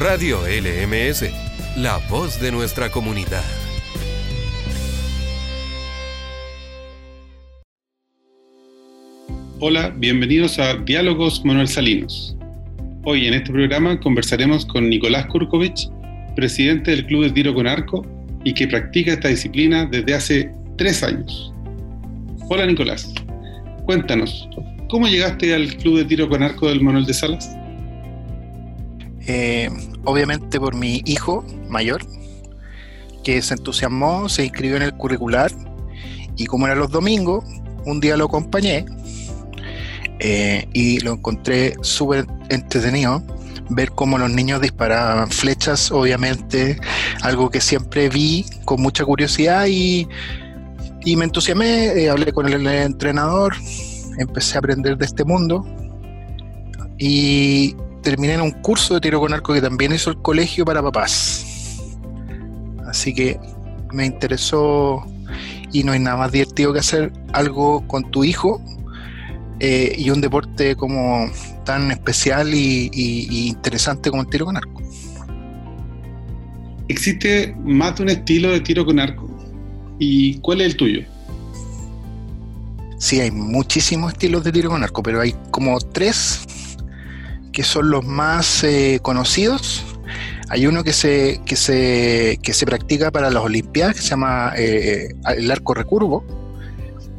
Radio LMS, la voz de nuestra comunidad. Hola, bienvenidos a Diálogos Manuel Salinos. Hoy en este programa conversaremos con Nicolás Kurkovich, presidente del Club de Tiro con Arco y que practica esta disciplina desde hace tres años. Hola Nicolás, cuéntanos, ¿cómo llegaste al Club de Tiro con Arco del Manuel de Salas? Eh, obviamente por mi hijo mayor, que se entusiasmó, se inscribió en el curricular y como eran los domingos, un día lo acompañé eh, y lo encontré súper entretenido ver cómo los niños disparaban flechas, obviamente, algo que siempre vi con mucha curiosidad y, me entusiasmé, eh, hablé con el entrenador, empecé a aprender de este mundo y terminé en un curso de tiro con arco que también hizo el colegio para papás. Así que me interesó y no hay nada más divertido que hacer algo con tu hijo eh, y un deporte como tan especial y, interesante como el tiro con arco. Existe más de un estilo de tiro con arco. ¿Y cuál es el tuyo? Sí, hay muchísimos estilos de tiro con arco, pero hay como tres que son los más eh, conocidos. Hay uno que se, que, se, que se practica para las Olimpiadas, que se llama eh, el arco recurvo,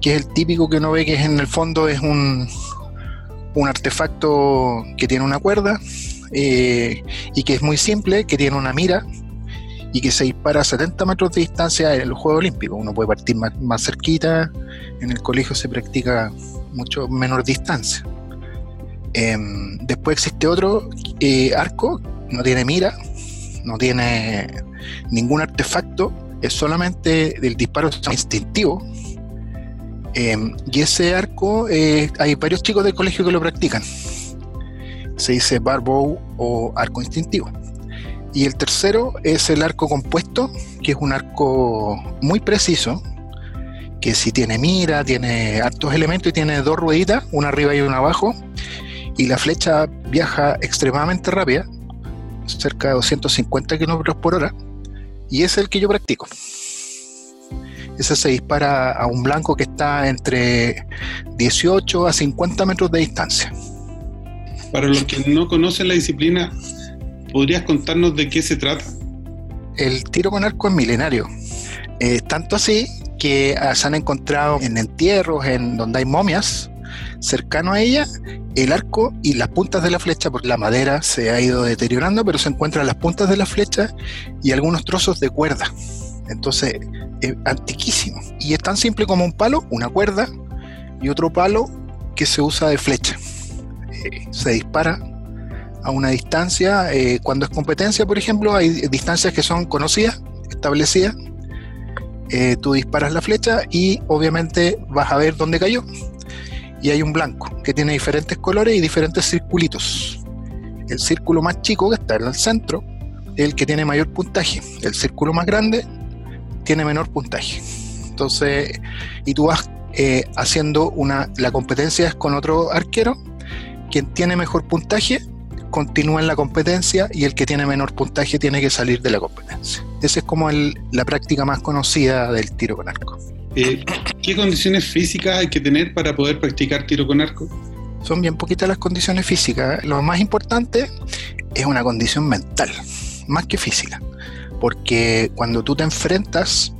que es el típico que uno ve que es en el fondo es un, un artefacto que tiene una cuerda eh, y que es muy simple, que tiene una mira y que se dispara a 70 metros de distancia en los Juegos Olímpicos. Uno puede partir más, más cerquita, en el colegio se practica mucho menor distancia. Em, después existe otro eh, arco, no tiene mira, no tiene ningún artefacto, es solamente del disparo instintivo. Em, y ese arco, eh, hay varios chicos del colegio que lo practican. Se dice barbow o arco instintivo. Y el tercero es el arco compuesto, que es un arco muy preciso, que si tiene mira, tiene hartos elementos y tiene dos rueditas, una arriba y una abajo, y la flecha viaja extremadamente rápida, cerca de 250 kilómetros por hora, y es el que yo practico. Ese se dispara a un blanco que está entre 18 a 50 metros de distancia. Para los que no conocen la disciplina, ¿podrías contarnos de qué se trata? El tiro con arco es milenario. Eh, tanto así que ah, se han encontrado en entierros, en donde hay momias, cercano a ella, el arco y las puntas de la flecha, porque la madera se ha ido deteriorando, pero se encuentran las puntas de la flecha y algunos trozos de cuerda. Entonces, es antiquísimo. Y es tan simple como un palo, una cuerda y otro palo que se usa de flecha. Eh, se dispara a una distancia. Eh, cuando es competencia, por ejemplo, hay distancias que son conocidas, establecidas. Eh, tú disparas la flecha y obviamente vas a ver dónde cayó y hay un blanco que tiene diferentes colores y diferentes circulitos. El círculo más chico que está en el centro es el que tiene mayor puntaje. El círculo más grande tiene menor puntaje. Entonces, y tú vas eh, haciendo una, la competencia es con otro arquero, quien tiene mejor puntaje continúa en la competencia y el que tiene menor puntaje tiene que salir de la competencia. Esa es como la práctica más conocida del tiro con arco. Eh, ¿Qué condiciones físicas hay que tener para poder practicar tiro con arco? Son bien poquitas las condiciones físicas. Lo más importante es una condición mental, más que física. Porque cuando tú te enfrentas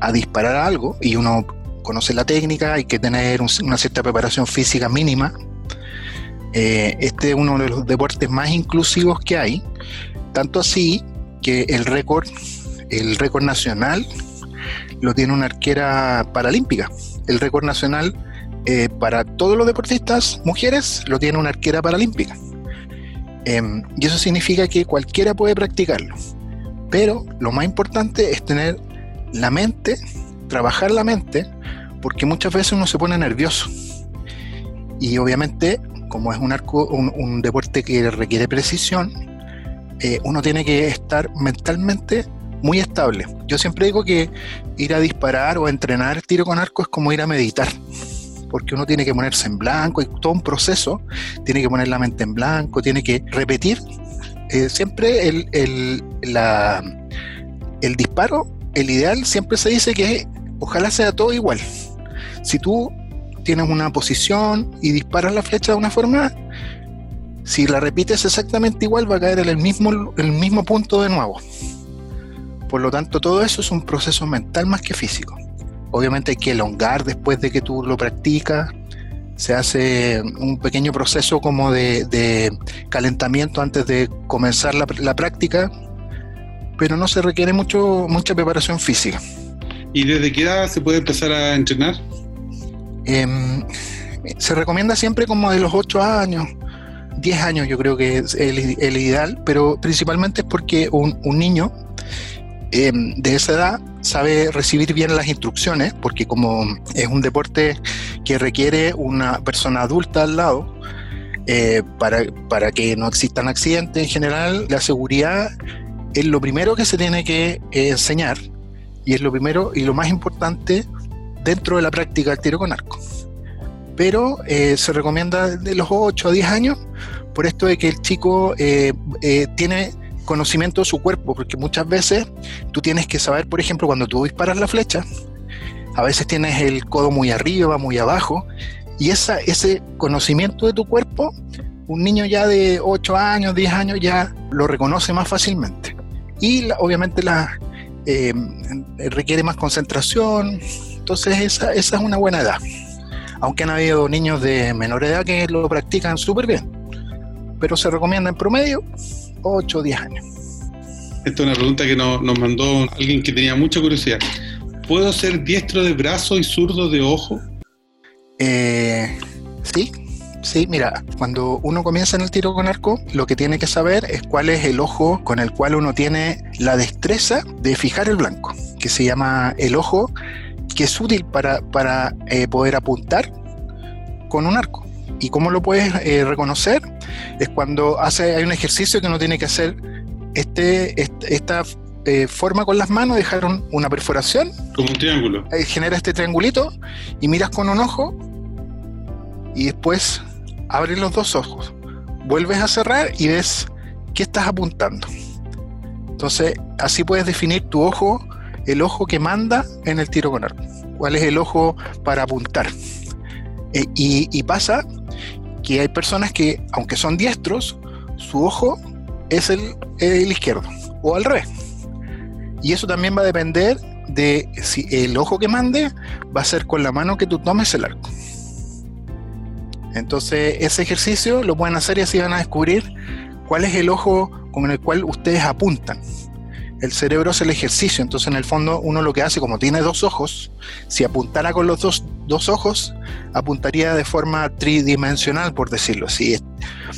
a disparar algo y uno conoce la técnica, hay que tener una cierta preparación física mínima. Eh, este es uno de los deportes más inclusivos que hay, tanto así que el récord, el récord nacional lo tiene una arquera paralímpica. El récord nacional eh, para todos los deportistas mujeres lo tiene una arquera paralímpica. Em, y eso significa que cualquiera puede practicarlo. Pero lo más importante es tener la mente, trabajar la mente, porque muchas veces uno se pone nervioso. Y obviamente, como es un, arco, un, deporte que requiere precisión, eh, uno tiene que estar mentalmente muy estable. Yo siempre digo que ir a disparar o a entrenar tiro con arco es como ir a meditar, porque uno tiene que ponerse en blanco, y todo un proceso, tiene que poner la mente en blanco, tiene que repetir eh, siempre el, el, la, el disparo, el ideal siempre se dice que ojalá sea todo igual. Si tú tienes una posición y disparas la flecha de una forma, si la repites exactamente igual va a caer en el mismo, el mismo punto de nuevo. Por lo tanto, todo eso es un proceso mental más que físico. Obviamente hay que elongar después de que tú lo practicas. Se hace un pequeño proceso como de, calentamiento antes de comenzar la, práctica, pero no se requiere mucho, mucha preparación física. ¿Y desde qué edad se puede empezar a entrenar? Em, se recomienda siempre como de los 8 años, 10 años yo creo que es el, ideal, pero principalmente es porque un, niño Em, de esa edad sabe recibir bien las instrucciones, porque como es un deporte que requiere una persona adulta al lado, eh, para, para, que no existan accidentes en general, la seguridad es lo primero que se tiene que enseñar y es lo primero y lo más importante dentro de la práctica del tiro con arco. Pero eh, se recomienda de los 8 a 10 años por esto de que el chico tiene conocimiento de su cuerpo, porque muchas veces tú tienes que saber, por ejemplo, cuando tú disparas la flecha, a veces tienes el codo muy arriba, muy abajo, y esa, ese conocimiento de tu cuerpo, un niño ya de 8 años, 10 años ya lo reconoce más fácilmente. Y obviamente la, eh, requiere más concentración, entonces esa, esa es una buena edad. Aunque han habido niños de menor edad que lo practican súper bien, pero se recomienda en promedio 8 o 10 años. Esta es una pregunta que nos, mandó alguien que tenía mucha curiosidad. ¿Puedo ser diestro de brazo y zurdo de ojo? Eh, sí, sí, mira, cuando uno comienza en el tiro con arco, lo que tiene que saber es cuál es el ojo con el cual uno tiene la destreza de fijar el blanco, que se llama el ojo, que es útil para, para eh, poder apuntar con un arco. ¿Y cómo lo puedes eh, reconocer? Es cuando hace, hay un ejercicio que uno tiene que hacer este, esta eh, forma con las manos, dejar una perforación. Como un triángulo. Genera este triangulito y miras con un ojo y después abres los dos ojos. Vuelves a cerrar y ves qué estás apuntando. Entonces, así puedes definir tu ojo, el ojo que manda en el tiro con arco. ¿Cuál es el ojo para apuntar? y, y, pasa que hay personas que, aunque son diestros, su ojo es el, izquierdo o al revés. Y eso también va a depender de si el ojo que mande va a ser con la mano que tú tomes el arco. Entonces ese ejercicio lo pueden hacer y así van a descubrir cuál es el ojo con el cual ustedes apuntan el cerebro es el ejercicio, entonces en el fondo uno lo que hace, como tiene dos ojos, si apuntara con los dos, dos ojos, apuntaría de forma tridimensional, por decirlo así.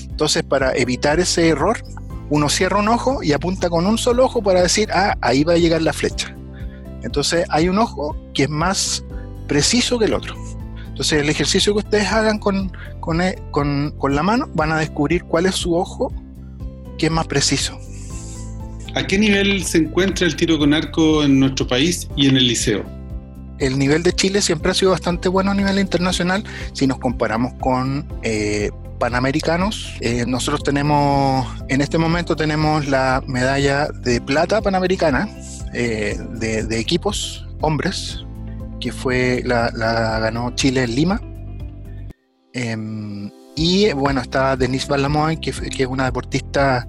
Entonces, para evitar ese error, uno cierra un ojo y apunta con un solo ojo para decir, ah, ahí va a llegar la flecha. Entonces, hay un ojo que es más preciso que el otro. Entonces, el ejercicio que ustedes hagan con, con, con, con la mano, van a descubrir cuál es su ojo que es más preciso. ¿A qué nivel se encuentra el tiro con arco en nuestro país y en el liceo? El nivel de Chile siempre ha sido bastante bueno a nivel internacional si nos comparamos con eh, panamericanos. Eh, nosotros tenemos, en este momento tenemos la medalla de plata panamericana eh, de, equipos hombres, que fue la, ganó Chile en Lima. Em, y bueno, está Denise Balamoy, que es una deportista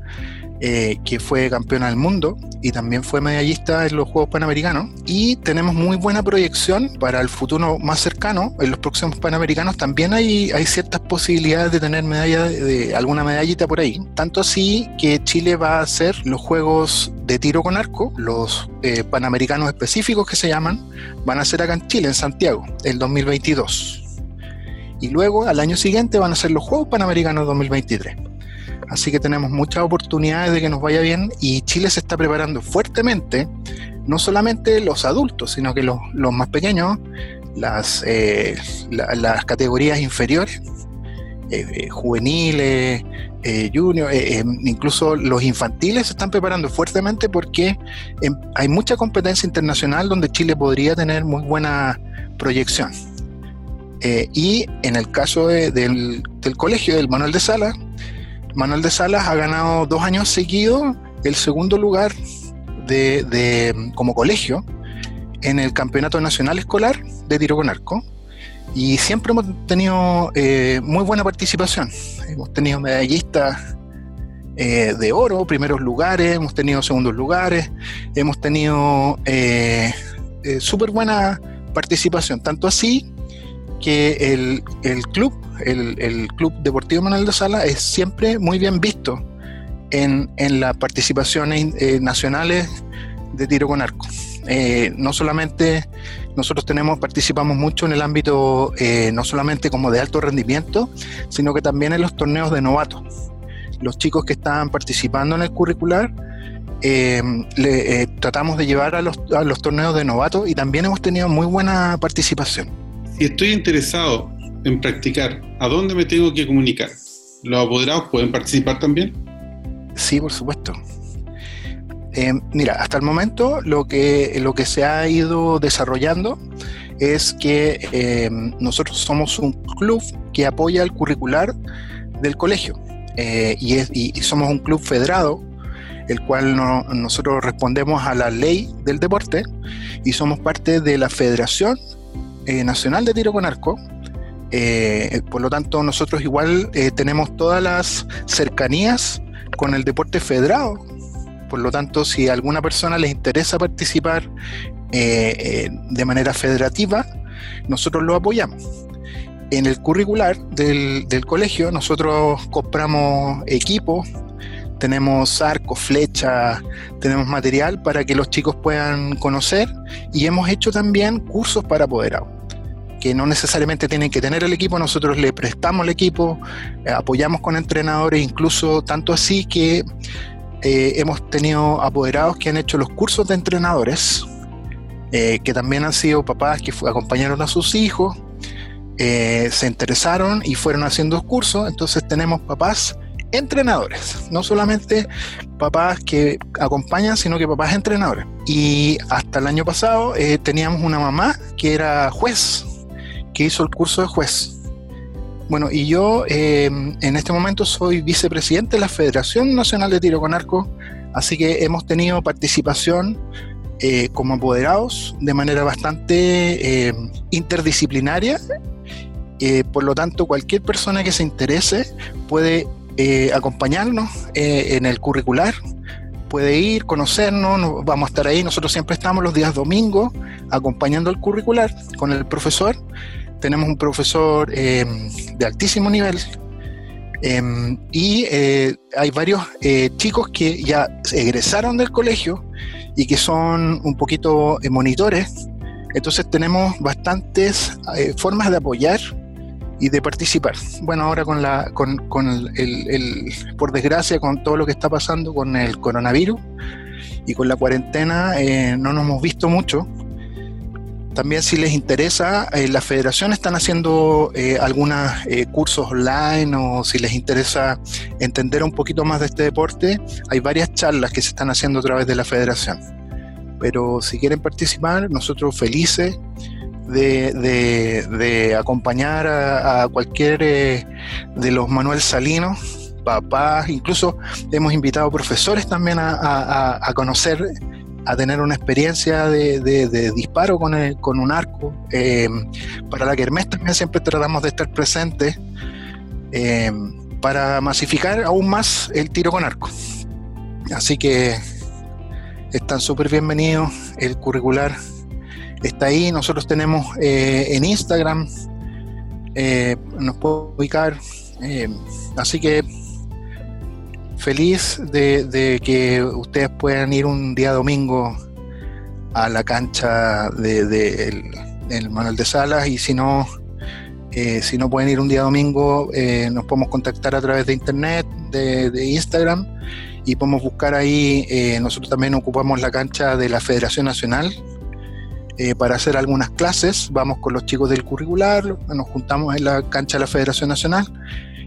eh, que fue campeona del mundo y también fue medallista en los Juegos Panamericanos. Y tenemos muy buena proyección para el futuro más cercano. En los próximos Panamericanos también hay, ciertas posibilidades de tener medalla de, alguna medallita por ahí. Tanto así que Chile va a hacer los Juegos de tiro con arco, los eh, Panamericanos específicos que se llaman, van a ser acá en Chile, en Santiago, el 2022. Y luego al año siguiente van a ser los Juegos Panamericanos 2023. Así que tenemos muchas oportunidades de que nos vaya bien y Chile se está preparando fuertemente, no solamente los adultos, sino que los, más pequeños, las, eh, las categorías inferiores, eh, eh, juveniles, junior, incluso los infantiles se están preparando fuertemente porque em, hay mucha competencia internacional donde Chile podría tener muy buena proyección. y en el caso del, del, colegio del Manuel de Sala, Manuel de Salas ha ganado dos años seguidos el segundo lugar de, como colegio en el Campeonato Nacional Escolar de Tiro con Arco. Y siempre hemos tenido eh, muy buena participación. Hemos tenido medallistas eh, de oro, primeros lugares, hemos tenido segundos lugares, hemos tenido eh, súper buena participación. Tanto así que el, club, el, Club Deportivo Manuel de Sala, es siempre muy bien visto en, las participaciones eh, nacionales de tiro con arco. Eh, no solamente nosotros tenemos, participamos mucho en el ámbito, eh, no solamente como de alto rendimiento, sino que también en los torneos de novatos. Los chicos que están participando en el curricular, le, tratamos de llevar a los, a los torneos de novatos y también hemos tenido muy buena participación. Si estoy interesado en practicar, ¿a dónde me tengo que comunicar? ¿Los apoderados pueden participar también? Sí, por supuesto. Eh, mira, hasta el momento lo que, lo que se ha ido desarrollando es que eh, nosotros somos un club que apoya el curricular del colegio eh, y, es, y, somos un club federado, el cual nosotros respondemos a la ley del deporte y somos parte de la Federación eh, nacional de Tiro con Arco. Eh, por lo tanto, nosotros igual eh, tenemos todas las cercanías con el deporte federado. Por lo tanto, si a alguna persona les interesa participar de manera federativa, nosotros lo apoyamos. En el curricular del, del colegio, nosotros compramos equipos, tenemos arcos, flechas, tenemos material para que los chicos puedan conocer y hemos hecho también cursos para apoderados que no necesariamente tienen que tener el equipo, nosotros le prestamos el equipo, eh, apoyamos con entrenadores, incluso tanto así que eh, hemos tenido apoderados que han hecho los cursos de entrenadores, eh, que también han sido papás que acompañaron a sus hijos, se interesaron y fueron haciendo cursos, entonces tenemos papás entrenadores, no solamente papás que acompañan, sino que papás entrenadores. Y hasta el año pasado teníamos una mamá que era juez que hizo el curso de juez. Bueno, y yo em, en este momento soy vicepresidente de la Federación Nacional de Tiro con Arco, así que hemos tenido participación eh, como apoderados de manera bastante em, interdisciplinaria. Eh, por lo tanto, cualquier persona que se interese puede eh, acompañarnos en el curricular, puede ir, conocernos, vamos a estar ahí. Nosotros siempre estamos los días domingos acompañando el curricular con el profesor tenemos un profesor em, de altísimo nivel em, y eh, hay varios eh, chicos que ya egresaron del colegio y que son un poquito eh, monitores. Entonces tenemos bastantes formas de apoyar y de participar. Bueno, ahora con la, con, el, por desgracia, con todo lo que está pasando con el coronavirus y con la cuarentena, no nos hemos visto mucho, también si les interesa, eh, la federación están haciendo eh, algunos eh, cursos online o si les interesa entender un poquito más de este deporte, hay varias charlas que se están haciendo a través de la federación. Pero si quieren participar, nosotros felices de, acompañar a, cualquier de los Manuel Salinos, papás, incluso hemos invitado profesores también a, conocer a tener una experiencia de, disparo con, con, un arco. Eh, para la Kermés también siempre tratamos de estar presentes eh, para masificar aún más el tiro con arco. Así que están súper bienvenidos. El curricular está ahí. Nosotros tenemos eh, en Instagram, nos puedo ubicar. así que feliz de, que ustedes puedan ir un día domingo a la cancha de, el, Manuel de Salas y si no, eh, si no pueden ir un día domingo, eh, nos podemos contactar a través de internet, de, Instagram y podemos buscar ahí, eh, nosotros también ocupamos la cancha de la Federación Nacional para hacer algunas clases, vamos con los chicos del curricular, nos juntamos en la cancha de la Federación Nacional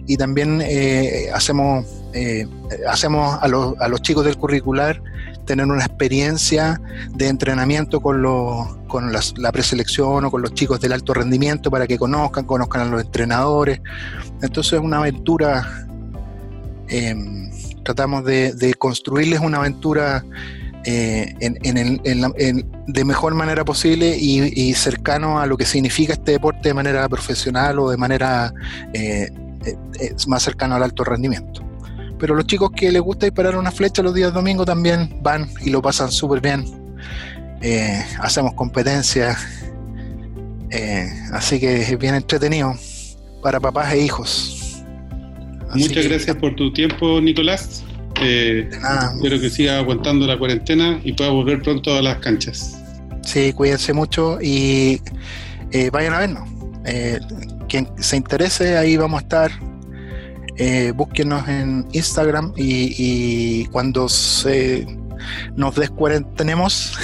y también eh, hacemos, eh, hacemos a, los, a los chicos del curricular tener una experiencia de entrenamiento con, los, con la preselección o con los chicos del alto rendimiento para que conozcan, conozcan a los entrenadores. Entonces es una aventura em, tratamos de, construirles una aventura eh, de mejor manera posible y, cercano a lo que significa este deporte de manera profesional o de manera eh, más cercano al alto rendimiento. Pero los chicos que les gusta disparar una flecha los días domingos también van y lo pasan súper bien. hacemos competencias eh, así que es bien entretenido para papás e hijos. Muchas gracias por tu tiempo, Nicolás. Eh, espero que siga aguantando la cuarentena y pueda volver pronto a las canchas. Sí, cuídense mucho y eh, vayan a vernos. quien se interese, ahí vamos a estar. búsquenos en Instagram y, cuando se nos descuarentenemos,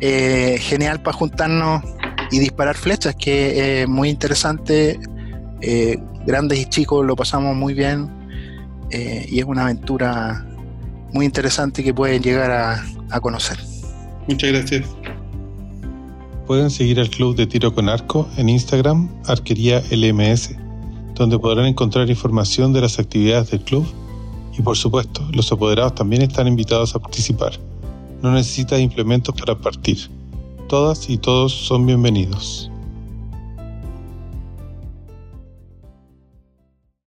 genial para juntarnos y disparar flechas, que es muy interesante. Eh, grandes y chicos lo pasamos muy bien eh, y es una aventura muy interesante que pueden llegar a, a conocer. Muchas gracias. Pueden seguir al Club de Tiro con Arco en Instagram, Arquería LMS, donde podrán encontrar información de las actividades del club y por supuesto, los apoderados también están invitados a participar. No necesita implementos para partir. Todas y todos son bienvenidos.